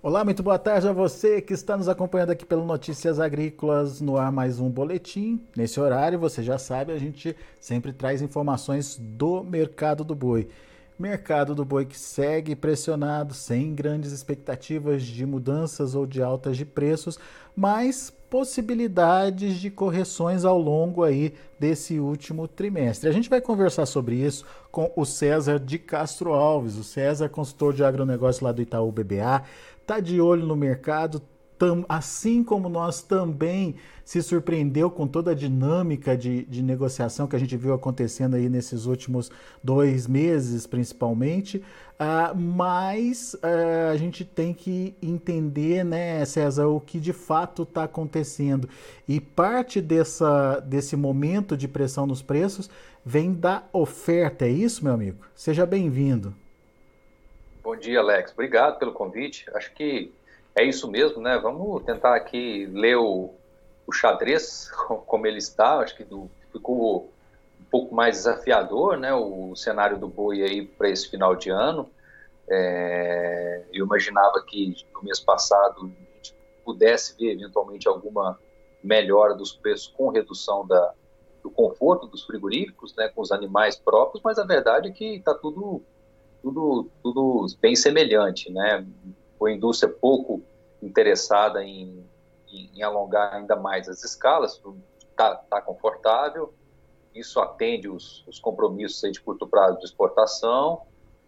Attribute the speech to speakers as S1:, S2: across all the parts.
S1: Olá, muito boa tarde a você que está nos acompanhando aqui pelo Notícias Agrícolas no ar mais um boletim. Nesse horário, você já sabe, a gente sempre traz informações do mercado do boi. Mercado do boi que segue pressionado, sem grandes expectativas de mudanças ou de altas de preços, mas possibilidades de correções ao longo aí desse último trimestre. A gente vai conversar sobre isso com o César de Castro Alves, o César, consultor de agronegócio lá do Itaú BBA, está de olho no mercado, tam, assim como nós também se surpreendeu com toda a dinâmica de, de, negociação que a gente viu acontecendo aí nesses últimos dois meses, principalmente. Uh, mas uh, a gente tem que entender, né, César, o que de fato está acontecendo. E parte dessa, desse momento de pressão nos preços vem da oferta, é isso, meu amigo? Seja bem-vindo.
S2: Bom dia, Alex. Obrigado pelo convite. Acho que é isso mesmo, né? Vamos tentar aqui ler o, o xadrez como ele está. Acho que do, ficou um pouco mais desafiador, né? O cenário do boi aí para esse final de ano. É, eu imaginava que no mês passado a gente pudesse ver eventualmente alguma melhora dos preços com redução da, do conforto dos frigoríficos, né, com os animais próprios, mas a verdade é que está tudo tudo, tudo bem semelhante, né? A indústria pouco interessada em, em, em alongar ainda mais as escalas, está tá confortável, isso atende os, os compromissos de curto prazo de exportação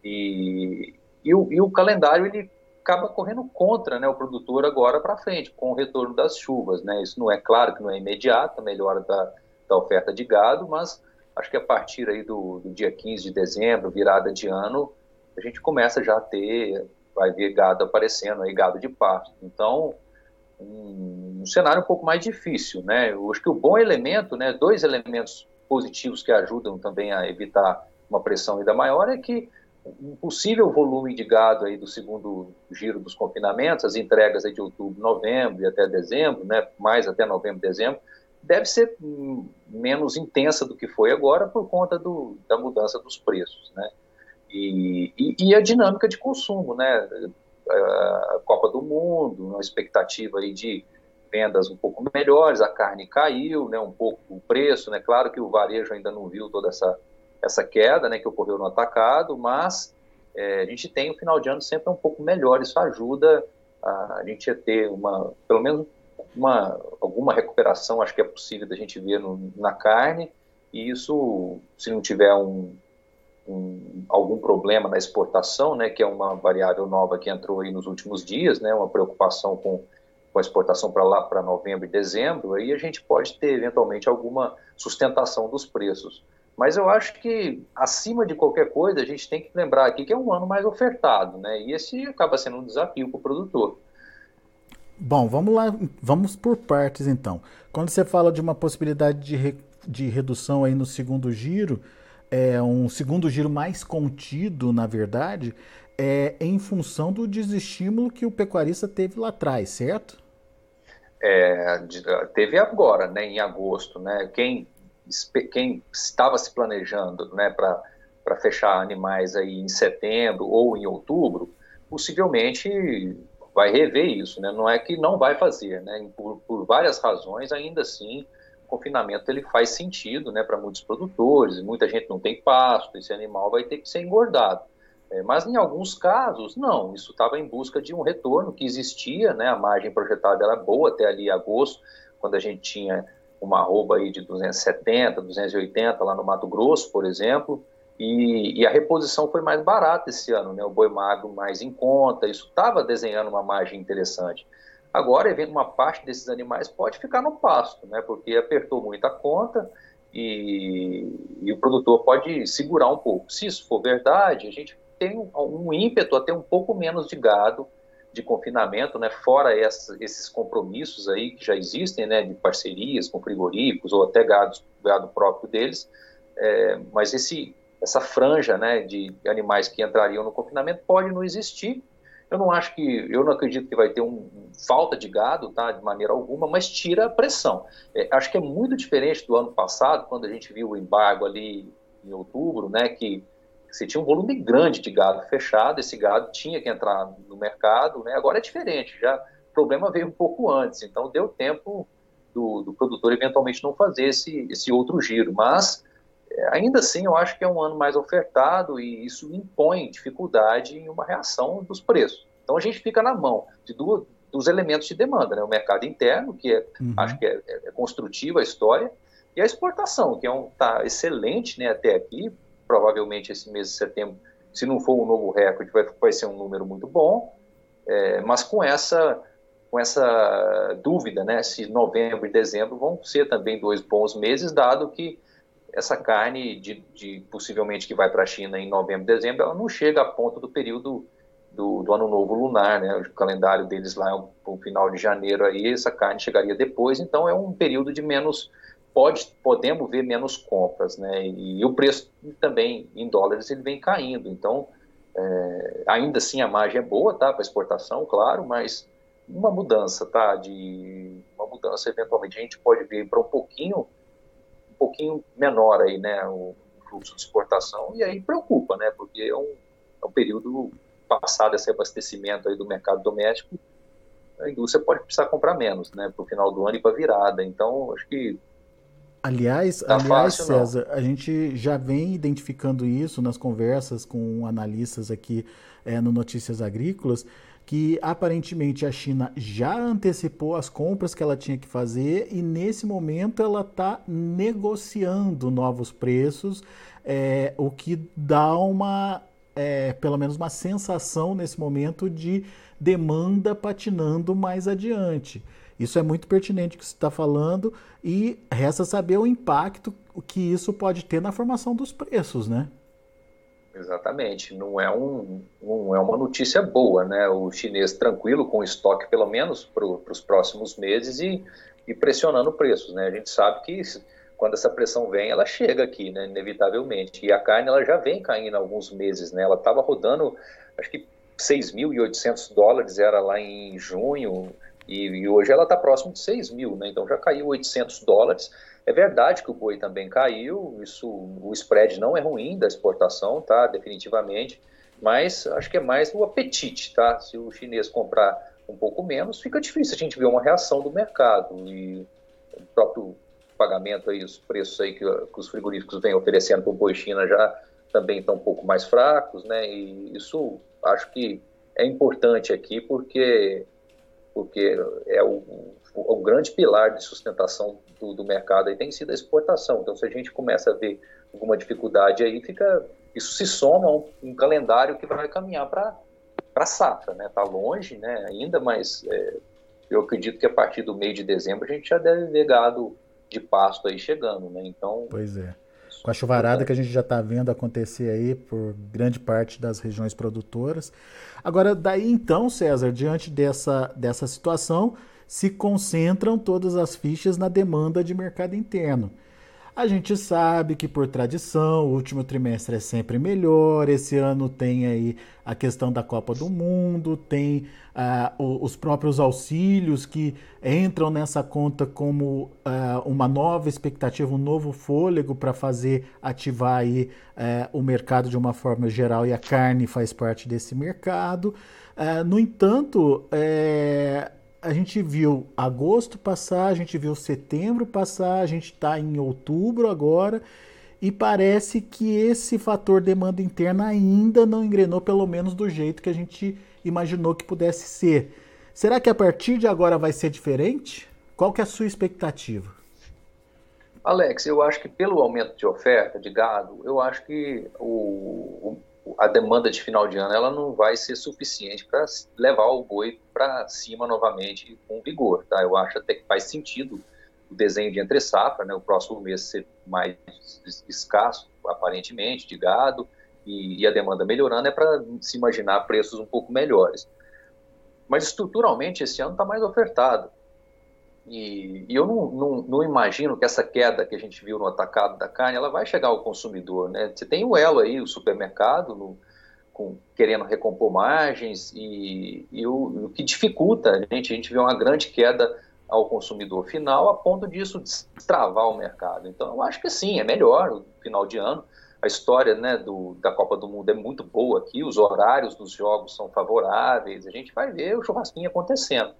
S2: e, e, o, e o calendário ele acaba correndo contra né, o produtor agora para frente, com o retorno das chuvas. Né? Isso não é claro que não é imediato, a melhora da, da oferta de gado, mas acho que a partir aí do, do dia 15 de dezembro, virada de ano, a gente começa já a ter, vai ver gado aparecendo aí, gado de pasto. Então, um, um, cenário um pouco mais difícil, né? Eu acho que o bom elemento, né, dois elementos positivos que ajudam também a evitar uma pressão ainda maior é que um possível volume de gado aí do segundo giro dos confinamentos, as entregas aí de outubro, novembro e até dezembro, né, mais até novembro, dezembro, deve ser menos intensa do que foi agora por conta do, da mudança dos preços, né? E, e, e, a dinâmica de consumo, né? A Copa do Mundo, uma expectativa aí de vendas um pouco melhores, a carne caiu, né? Um pouco o preço, né? Claro que o varejo ainda não viu toda essa essa queda, né? Que ocorreu no atacado, mas é, a gente tem o final de ano sempre um pouco melhor. Isso ajuda a, a gente a ter uma, pelo menos uma alguma recuperação, acho que é possível da gente ver no, na carne. E isso, se não tiver um um, algum problema na exportação, né, que é uma variável nova que entrou aí nos últimos dias, né, uma preocupação com, com a exportação para lá para novembro e dezembro, aí a gente pode ter eventualmente alguma sustentação dos preços. Mas eu acho que, acima de qualquer coisa, a gente tem que lembrar aqui que é um ano mais ofertado, né? E esse acaba sendo um desafio para o produtor.
S1: Bom, vamos lá, vamos por partes então. Quando você fala de uma possibilidade de, re, de redução aí no segundo giro, é, um segundo giro mais contido, na verdade, é em função do desestímulo que o pecuarista teve lá atrás, certo?
S2: É, teve agora, né, em agosto, né, quem, quem estava se planejando, né, para fechar animais aí em setembro ou em outubro, possivelmente vai rever isso, né, não é que não vai fazer, né, por, por várias razões, ainda assim, confinamento ele faz sentido né, para muitos produtores, muita gente não tem pasto, esse animal vai ter que ser engordado. É, mas em alguns casos, não, isso estava em busca de um retorno que existia, né, a margem projetada era boa até ali agosto, quando a gente tinha uma arroba aí de 270, 280 lá no Mato Grosso, por exemplo, e, e, a reposição foi mais barata esse ano, né? O boi magro mais em conta, isso estava desenhando uma margem interessante. Agora, evento uma parte desses animais pode ficar no pasto, né? Porque apertou muito a conta e, e, o produtor pode segurar um pouco. Se isso for verdade, a gente tem um, ímpeto a ter um pouco menos de gado de confinamento, né? Fora essa, esses compromissos aí que já existem, né? De parcerias com frigoríficos ou até gado, gado próprio deles. É, mas esse, essa franja, né? De animais que entrariam no confinamento pode não existir eu não acho que, eu não acredito que vai ter um, falta de gado, tá, de maneira alguma, mas tira a pressão. É, acho que é muito diferente do ano passado, quando a gente viu o embargo ali em outubro, né, que você tinha um volume grande de gado fechado, esse gado tinha que entrar no mercado, né? agora é diferente, já o problema veio um pouco antes, então deu tempo do, do produtor eventualmente não fazer esse, esse outro giro, mas ainda assim eu acho que é um ano mais ofertado e isso impõe dificuldade em uma reação dos preços. Então a gente fica na mão de duas, dos elementos de demanda, né? o mercado interno, que é, uhum. acho que é, é, é construtiva a história, e a exportação, que é um, tá excelente né, até aqui, provavelmente esse mês de setembro, se não for um novo recorde, vai, vai ser um número muito bom, é, mas com essa, com essa dúvida, né, se novembro e dezembro vão ser também dois bons meses, dado que essa carne de, de possivelmente que vai para a China em novembro e dezembro, ela não chega a ponto do período do, do, ano novo lunar, né? O calendário deles lá é o final de janeiro aí, essa carne chegaria depois, então é um período de menos pode, podemos ver menos compras, né? E, o preço também em dólares ele vem caindo. Então, é, ainda assim a margem é boa, tá? Para exportação, claro, mas uma mudança, tá? De uma mudança eventualmente a gente pode ver para um pouquinho, pouquinho menor aí, né? O fluxo de exportação e aí preocupa, né? Porque é um, é um período passado esse abastecimento aí do mercado doméstico, a indústria pode precisar comprar menos, né? Para o final do ano e para virada. Então, acho que
S1: Aliás, tá aliás fácil, César, não. a gente já vem identificando isso nas conversas com analistas aqui é, no Notícias Agrícolas, que aparentemente a China já antecipou as compras que ela tinha que fazer e nesse momento ela está negociando novos preços, é, o que dá uma, é, pelo menos uma sensação nesse momento de demanda patinando mais adiante. Isso é muito pertinente que você está falando e resta saber o impacto que isso pode ter na formação dos preços, né?
S2: Exatamente, não é, um, é uma notícia boa, né? O chinês tranquilo com estoque pelo menos para os próximos meses e, e pressionando preços, né? A gente sabe que quando essa pressão vem, ela chega aqui, né? Inevitavelmente. E a carne ela já vem caindo há alguns meses, né? Ela estava rodando, acho que 6.800 dólares era lá em junho, e, e hoje ela está próximo de 6 mil, né? então já caiu 800 dólares. É verdade que o boi também caiu, isso, o spread não é ruim da exportação, tá? Definitivamente, mas acho que é mais o apetite, tá? Se o chinês comprar um pouco menos, fica difícil a gente ver uma reação do mercado e o próprio pagamento aí, os preços aí que, que os frigoríficos vêm oferecendo para o boi China já também estão um pouco mais fracos, né? E isso acho que é importante aqui porque porque é o, o, o grande pilar de sustentação do, do, mercado aí tem sido a exportação. Então, se a gente começa a ver alguma dificuldade aí, fica isso se soma a um, um calendário que vai caminhar para para safra, né? Está longe, né? Ainda, mas é, eu acredito que a partir do mês de dezembro a gente já deve ver gado de pasto aí chegando, né? Então.
S1: Pois é. Com a chuvarada que a gente já está vendo acontecer aí por grande parte das regiões produtoras. Agora, daí então, César, diante dessa, dessa situação, se concentram todas as fichas na demanda de mercado interno. A gente sabe que por tradição o último trimestre é sempre melhor. Esse ano tem aí a questão da Copa do Mundo, tem ah, os próprios auxílios que entram nessa conta como ah, uma nova expectativa, um novo fôlego para fazer ativar aí eh, o mercado de uma forma geral e a carne faz parte desse mercado. Ah, no entanto, é, a gente viu agosto passar, a gente viu setembro passar, a gente está em outubro agora e parece que esse fator demanda interna ainda não engrenou, pelo menos do jeito que a gente imaginou que pudesse ser. Será que a partir de agora vai ser diferente? Qual que é a sua expectativa?
S2: Alex, eu acho que pelo aumento de oferta de gado, eu acho que o, a demanda de final de ano ela não vai ser suficiente para levar o boi para cima novamente com vigor. Tá? Eu acho até que faz sentido o desenho de entre safra, né? o próximo mês ser mais escasso, aparentemente, de gado, e, e a demanda melhorando é para se imaginar preços um pouco melhores. Mas estruturalmente esse ano está mais ofertado. E, e eu não, não, não, imagino que essa queda que a gente viu no atacado da carne, ela vai chegar ao consumidor, né? Você tem o elo aí, o supermercado, no, com, querendo recompor margens e, e o, o, que dificulta a gente, a gente vê uma grande queda ao consumidor final a ponto disso destravar o mercado. Então eu acho que sim, é melhor o final de ano, a história né, do, da Copa do Mundo é muito boa aqui, os horários dos jogos são favoráveis, a gente vai ver o churrasquinho acontecendo.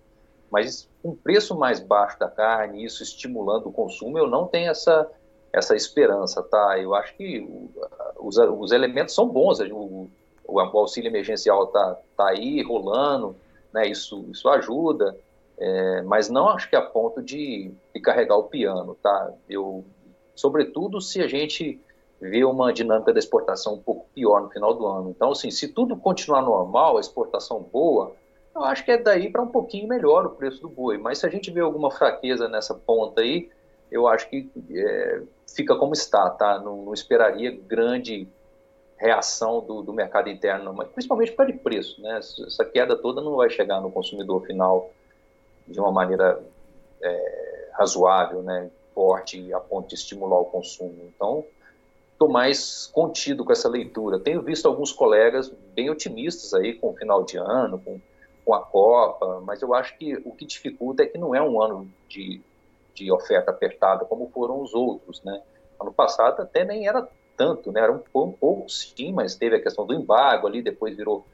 S2: Mas um preço mais baixo da carne, isso estimulando o consumo, eu não tenho essa, essa esperança, tá? Eu acho que os, os elementos são bons, o, o auxílio emergencial tá, tá aí rolando, né? Isso, isso ajuda, é, mas não acho que a ponto de, de carregar o piano, tá? Eu, sobretudo se a gente vê uma dinâmica da exportação um pouco pior no final do ano. Então, assim, se tudo continuar normal, a exportação boa, eu acho que é daí para um pouquinho melhor o preço do boi. Mas se a gente vê alguma fraqueza nessa ponta aí, eu acho que é, fica como está, tá? Não, não esperaria grande reação do, do, mercado interno, mas principalmente por causa de preço, né? Essa queda toda não vai chegar no consumidor final de uma maneira é, razoável, né? Forte, a ponto de estimular o consumo. Então, estou mais contido com essa leitura. Tenho visto alguns colegas bem otimistas aí com o final de ano, com, com a Copa, mas eu acho que o que dificulta é que não é um ano de, de oferta apertada como foram os outros, né? Ano passado até nem era tanto, né? Era um, um pouco sim, mas teve a questão do embargo ali, depois virou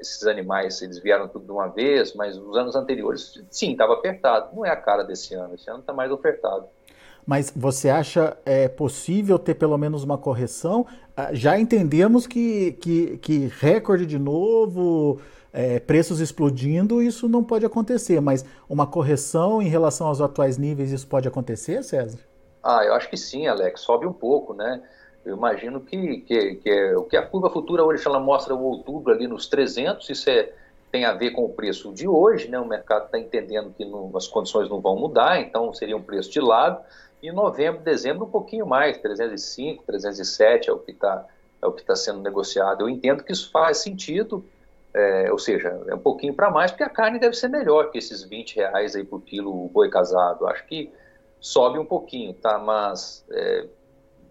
S2: esses animais, eles vieram tudo de uma vez, mas os anos anteriores, sim, estava apertado. Não é a cara desse ano, esse ano está mais apertado.
S1: Mas você acha é, possível ter pelo menos uma correção? Ah, já entendemos que, que, que recorde de novo, é, preços explodindo, isso não pode acontecer, mas uma correção em relação aos atuais níveis, isso pode acontecer, César?
S2: Ah, eu acho que sim, Alex, sobe um pouco, né? Eu imagino que, que, que é, o que a curva futura hoje ela mostra o outubro ali nos 300, isso é, tem a ver com o preço de hoje, né? O mercado está entendendo que não, as condições não vão mudar, então seria um preço de lado. E novembro, dezembro, um pouquinho mais, 305, 307 é o que está é o que está sendo negociado. Eu entendo que isso faz sentido, é, ou seja, é um pouquinho para mais, porque a carne deve ser melhor que esses 20 reais aí por quilo boi casado. Acho que sobe um pouquinho, tá? Mas é,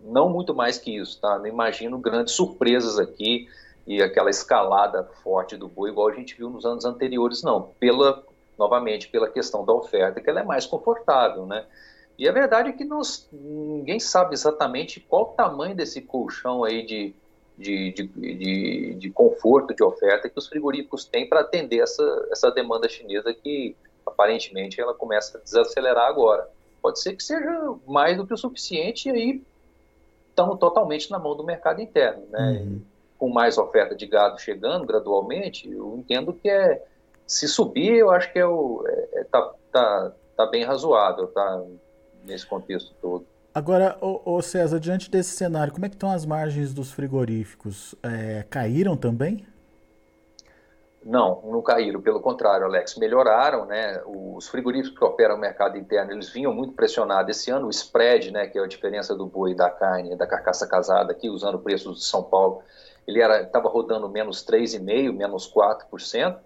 S2: não muito mais que isso, tá? Não imagino grandes surpresas aqui e aquela escalada forte do boi igual a gente viu nos anos anteriores, não. Pela, novamente, pela questão da oferta, que ela é mais confortável, né? E a verdade é que nós, ninguém sabe exatamente qual o tamanho desse colchão aí de, de, de, de, de conforto, de oferta que os frigoríficos têm para atender essa, essa demanda chinesa que aparentemente ela começa a desacelerar agora. Pode ser que seja mais do que o suficiente e aí estamos totalmente na mão do mercado interno, né? Uhum. Com mais oferta de gado chegando gradualmente, eu entendo que é se subir, eu acho que é o é, é tá, tá, tá bem razoável, tá nesse contexto todo.
S1: Agora, ô, ô César, diante desse cenário, como é que estão as margens dos frigoríficos? É, caíram também?
S2: Não, não caíram, pelo contrário, Alex, melhoraram, né? Os frigoríficos que operam no mercado interno, eles vinham muito pressionados esse ano, o spread, né, que é a diferença do boi da carne, da carcaça casada aqui, usando o preço de São Paulo, ele estava rodando menos 3,5%, menos 4%,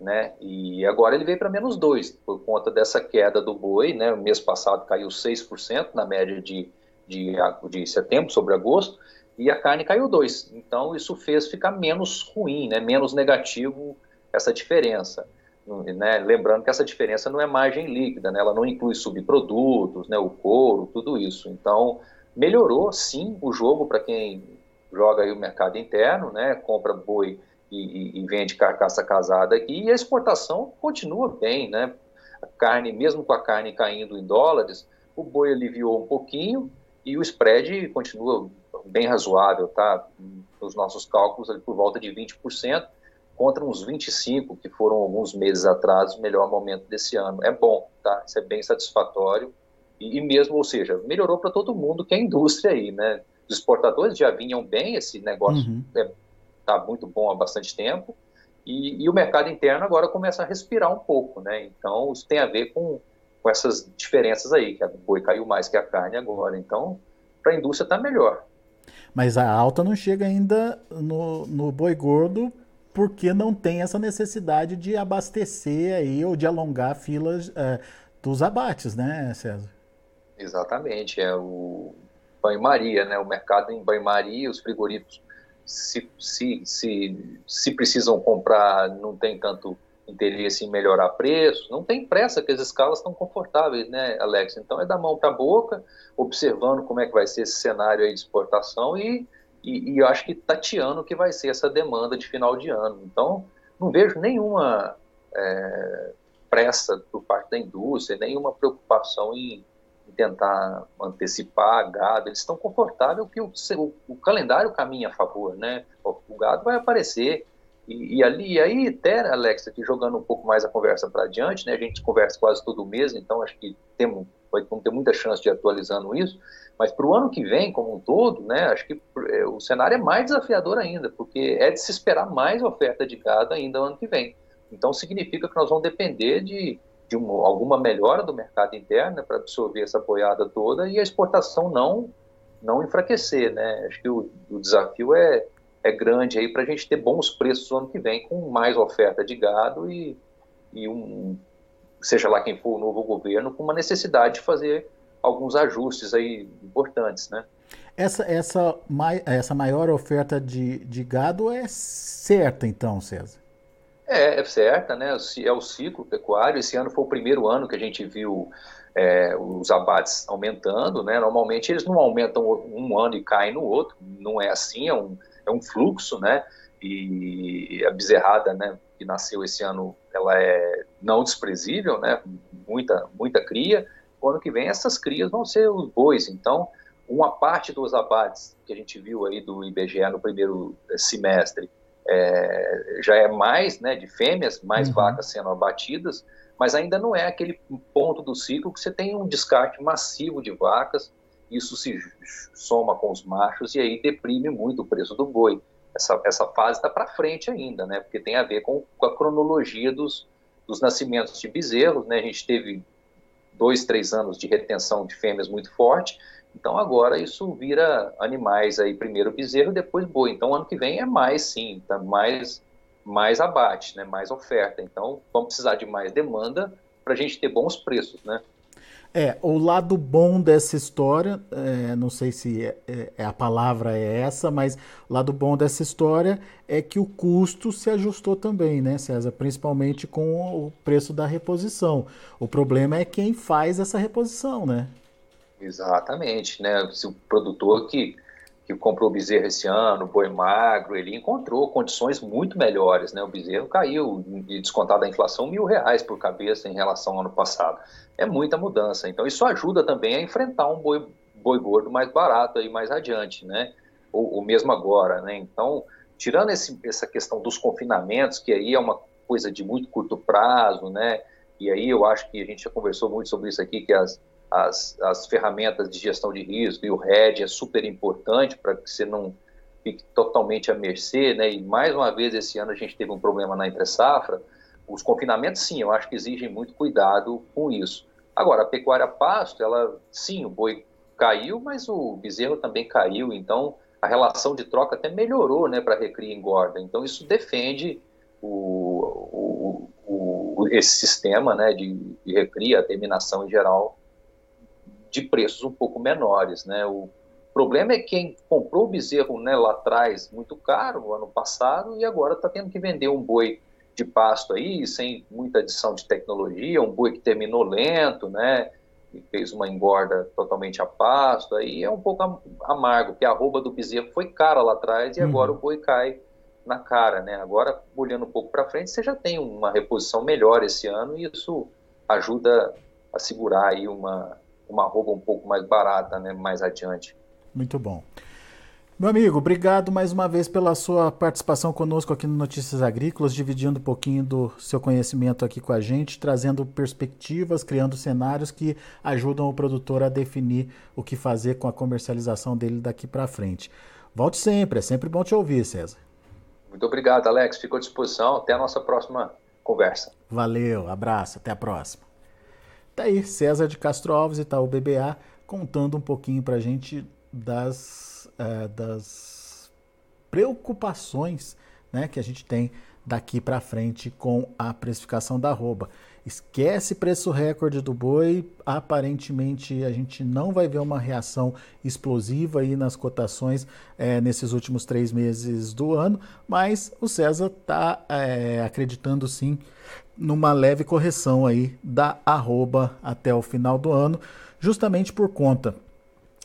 S2: né? E agora ele veio para menos 2 por conta dessa queda do boi, né? O mês passado caiu 6% na média de, de, de setembro sobre agosto e a carne caiu 2. Então isso fez ficar menos ruim, né? Menos negativo essa diferença. Né? Lembrando que essa diferença não é margem líquida, né? Ela não inclui subprodutos, né? O couro, tudo isso. Então melhorou sim o jogo para quem joga aí o mercado interno, né? Compra boi e, e, vende carcaça casada aqui, e a exportação continua bem, né? A carne, mesmo com a carne caindo em dólares, o boi aliviou um pouquinho e o spread continua bem razoável, tá? Nos nossos cálculos, ali por volta de 20%, contra uns 25% que foram alguns meses atrás, o melhor momento desse ano. É bom, tá? Isso é bem satisfatório. E, e mesmo, ou seja, melhorou para todo mundo que é a indústria aí, né? Os exportadores já vinham bem, esse negócio uhum. é está muito bom há bastante tempo, e, e, o mercado interno agora começa a respirar um pouco, né? Então, isso tem a ver com, com essas diferenças aí, que a boi caiu mais que a carne agora. Então, para a indústria está melhor.
S1: Mas a alta não chega ainda no, no boi gordo porque não tem essa necessidade de abastecer aí ou de alongar filas é, dos abates, né, César?
S2: Exatamente, é o banho-maria, né? O mercado em banho-maria, os frigoríficos se, se, se, se precisam comprar, não tem tanto interesse em melhorar preços. Não tem pressa, que as escalas estão confortáveis, né, Alex? Então é da mão para a boca, observando como é que vai ser esse cenário aí de exportação e, e, e acho que tateando o que vai ser essa demanda de final de ano. Então, não vejo nenhuma é, pressa por parte da indústria, nenhuma preocupação em tentar antecipar gado. Eles estão confortáveis que o, o, o, calendário caminha a favor, né? O, o gado vai aparecer. E, e, ali, e aí, até, Alex, aqui jogando um pouco mais a conversa para adiante, né? A gente conversa quase todo mês, então acho que temos, vamos ter muita chance de atualizando isso. Mas para o ano que vem, como um todo, né? Acho que é, o cenário é mais desafiador ainda, porque é de se esperar mais oferta de gado ainda no ano que vem. Então, significa que nós vamos depender de, de uma, alguma melhora do mercado interno né, para absorver essa boiada toda e a exportação não não enfraquecer, né? Acho que o, o desafio é, é grande aí para a gente ter bons preços no ano que vem, com mais oferta de gado e, e um, seja lá quem for o novo governo, com uma necessidade de fazer alguns ajustes aí importantes, né?
S1: Essa, essa, essa maior oferta de, de gado é certa, então, César?
S2: É, é certa, né? É o ciclo pecuário. Esse ano foi o primeiro ano que a gente viu é, os abates aumentando, né? Normalmente eles não aumentam um ano e caem no outro, não é assim, é um, é um fluxo, né? E a bezerrada, né, que nasceu esse ano, ela é não desprezível, né? Muita, muita cria. O ano que vem essas crias vão ser os bois. Então, uma parte dos abates que a gente viu aí do IBGE no primeiro semestre é, já é mais né, de fêmeas, mais uhum. vacas sendo abatidas, mas ainda não é aquele ponto do ciclo que você tem um descarte massivo de vacas, isso se soma com os machos e aí deprime muito o preço do boi. Essa, essa fase está para frente ainda, né, porque tem a ver com, com a cronologia dos, dos nascimentos de bezerros, né, a gente teve dois, três anos de retenção de fêmeas muito forte, então agora isso vira animais aí, primeiro bezerro, depois boi. Então ano que vem é mais sim, tá mais mais abate, né, mais oferta. Então vamos precisar de mais demanda para a gente ter bons preços, né?
S1: É, o lado bom dessa história, é, não sei se é, é, é, a palavra é essa, mas o lado bom dessa história é que o custo se ajustou também, né, César? Principalmente com o preço da reposição. O problema é quem faz essa reposição, né?
S2: Exatamente, né? Se o produtor que, que comprou bezerro esse ano, boi magro, ele encontrou condições muito melhores, né? O bezerro caiu, de descontar da inflação, mil reais por cabeça em relação ao ano passado. É muita mudança. Então, isso ajuda também a enfrentar um boi, boi gordo mais barato aí mais adiante, né? Ou, ou mesmo agora, né? Então, tirando esse, essa questão dos confinamentos, que aí é uma coisa de muito curto prazo, né? E aí eu acho que a gente já conversou muito sobre isso aqui, que as, as, as ferramentas de gestão de risco e o RED é super importante para que você não fique totalmente à mercê, né? E mais uma vez esse ano a gente teve um problema na entre safra. Os confinamentos, sim, eu acho que exigem muito cuidado com isso. Agora, a pecuária pasto, ela, sim, o boi caiu, mas o bezerro também caiu, então a relação de troca até melhorou, né, para recria e engorda. Então isso defende o, o, o, esse sistema, né, de, de recria, a terminação em geral de preços um pouco menores, né? O problema é quem comprou o bezerro né, lá atrás muito caro, no ano passado, e agora está tendo que vender um boi de pasto aí, sem muita adição de tecnologia, um boi que terminou lento, né? E fez uma engorda totalmente a pasto, aí é um pouco amargo, porque a roupa do bezerro foi cara lá atrás e uhum. agora o boi cai na cara, né? Agora, olhando um pouco para frente, você já tem uma reposição melhor esse ano e isso ajuda a segurar aí uma, uma roupa um pouco mais barata, né, mais adiante.
S1: Muito bom. Meu amigo, obrigado mais uma vez pela sua participação conosco aqui no Notícias Agrícolas, dividindo um pouquinho do seu conhecimento aqui com a gente, trazendo perspectivas, criando cenários que ajudam o produtor a definir o que fazer com a comercialização dele daqui para frente. Volte sempre, é sempre bom te ouvir, César.
S2: Muito obrigado, Alex. Fico à disposição. Até a nossa próxima conversa.
S1: Valeu, abraço, até a próxima. Tá aí César de Castro Alves, Itaú BBA, contando um pouquinho para a gente das, uh, das preocupações né, que a gente tem daqui para frente com a precificação da arroba. esquece preço recorde do boi. Aparentemente a gente não vai ver uma reação explosiva aí nas cotações é, nesses últimos três meses do ano, mas o César está é, acreditando sim numa leve correção aí da arroba até o final do ano, justamente por conta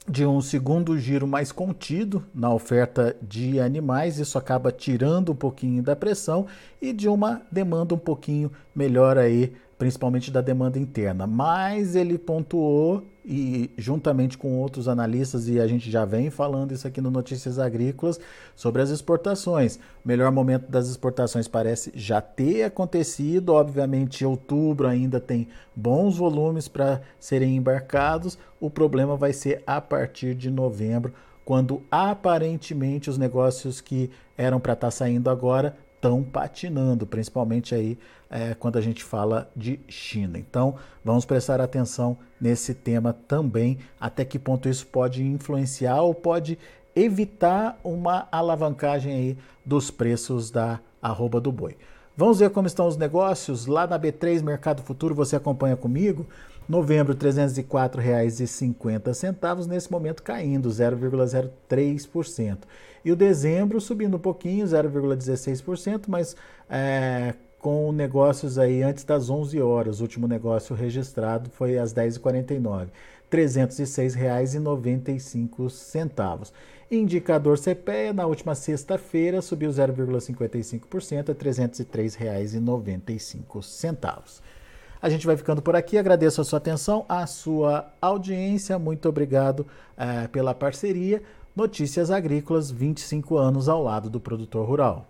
S1: de um segundo giro mais contido na oferta de animais, isso acaba tirando um pouquinho da pressão e de uma demanda um pouquinho melhor aí, principalmente da demanda interna. Mas ele pontuou e juntamente com outros analistas, e a gente já vem falando isso aqui no Notícias Agrícolas, sobre as exportações. O melhor momento das exportações parece já ter acontecido, obviamente outubro ainda tem bons volumes para serem embarcados, o problema vai ser a partir de novembro, quando aparentemente os negócios que eram para estar tá saindo agora estão patinando, principalmente aí é, quando a gente fala de China. Então, vamos prestar atenção nesse tema também, até que ponto isso pode influenciar ou pode evitar uma alavancagem aí dos preços da arroba do boi. Vamos ver como estão os negócios lá na B3 Mercado Futuro, você acompanha comigo? Novembro, R$ 304,50, nesse momento caindo 0,03%. E o dezembro subindo um pouquinho, 0,16%, mas é, com negócios aí antes das 11 horas. O último negócio registrado foi às 10h49, R$ 306,95. Indicador CPEA na última sexta-feira subiu 0,55% a R$ 303,95. A gente vai ficando por aqui. Agradeço a sua atenção, a sua audiência. Muito obrigado uh, pela parceria. Notícias Agrícolas, 25 anos ao lado do produtor rural.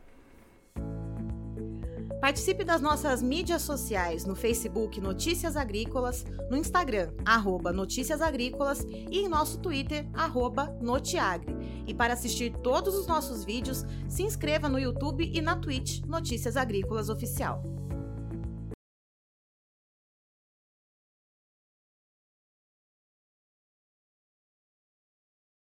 S3: Participe das nossas mídias sociais no Facebook Notícias Agrícolas, no Instagram, arroba Notícias Agrícolas e em nosso Twitter, arroba Notiagre. E para assistir todos os nossos vídeos, se inscreva no YouTube e na Twitch Notícias Agrícolas Oficial.